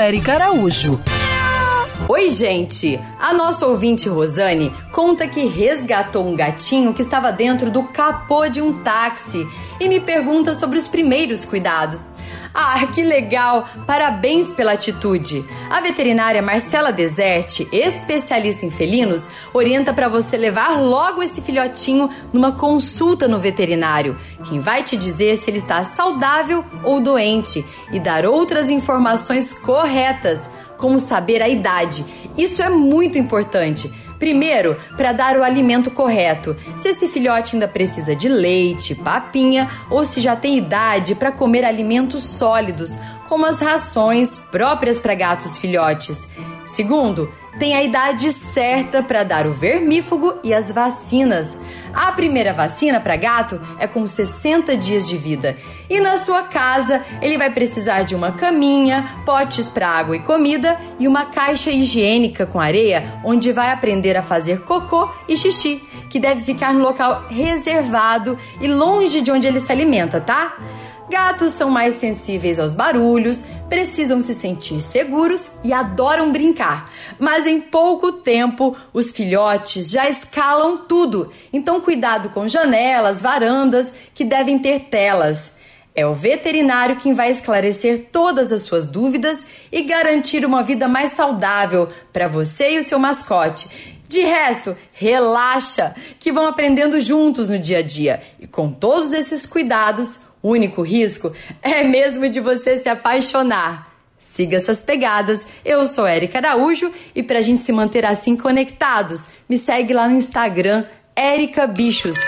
Érica Araújo. Oi, gente! A nossa ouvinte Rosane conta que resgatou um gatinho que estava dentro do capô de um táxi e me pergunta sobre os primeiros cuidados. Ah, que legal! Parabéns pela atitude! A veterinária Marcela Deserti, especialista em felinos, orienta para você levar logo esse filhotinho numa consulta no veterinário, quem vai te dizer se ele está saudável ou doente e dar outras informações corretas, como saber a idade. Isso é muito importante Primeiro, para dar o alimento correto. Se esse filhote ainda precisa de leite, papinha ou se já tem idade para comer alimentos sólidos, como as rações próprias para gatos filhotes. Segundo, tem a idade certa para dar o vermífugo e as vacinas. A primeira vacina para gato é com 60 dias de vida. E na sua casa, ele vai precisar de uma caminha, potes para água e comida e uma caixa higiênica com areia, onde vai aprender a fazer cocô e xixi, que deve ficar no local reservado e longe de onde ele se alimenta, tá? Gatos são mais sensíveis aos barulhos, precisam se sentir seguros e adoram brincar. Mas em pouco tempo, os filhotes já escalam tudo. Então, cuidado com janelas, varandas que devem ter telas. É o veterinário quem vai esclarecer todas as suas dúvidas e garantir uma vida mais saudável para você e o seu mascote. De resto, relaxa, que vão aprendendo juntos no dia a dia. E com todos esses cuidados, o único risco é mesmo de você se apaixonar. Siga essas pegadas. Eu sou Erika Araújo e para a gente se manter assim conectados, me segue lá no Instagram, Erika Bichos.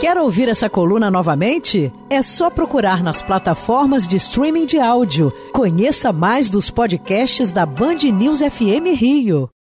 Quer ouvir essa coluna novamente? É só procurar nas plataformas de streaming de áudio. Conheça mais dos podcasts da Band News FM Rio.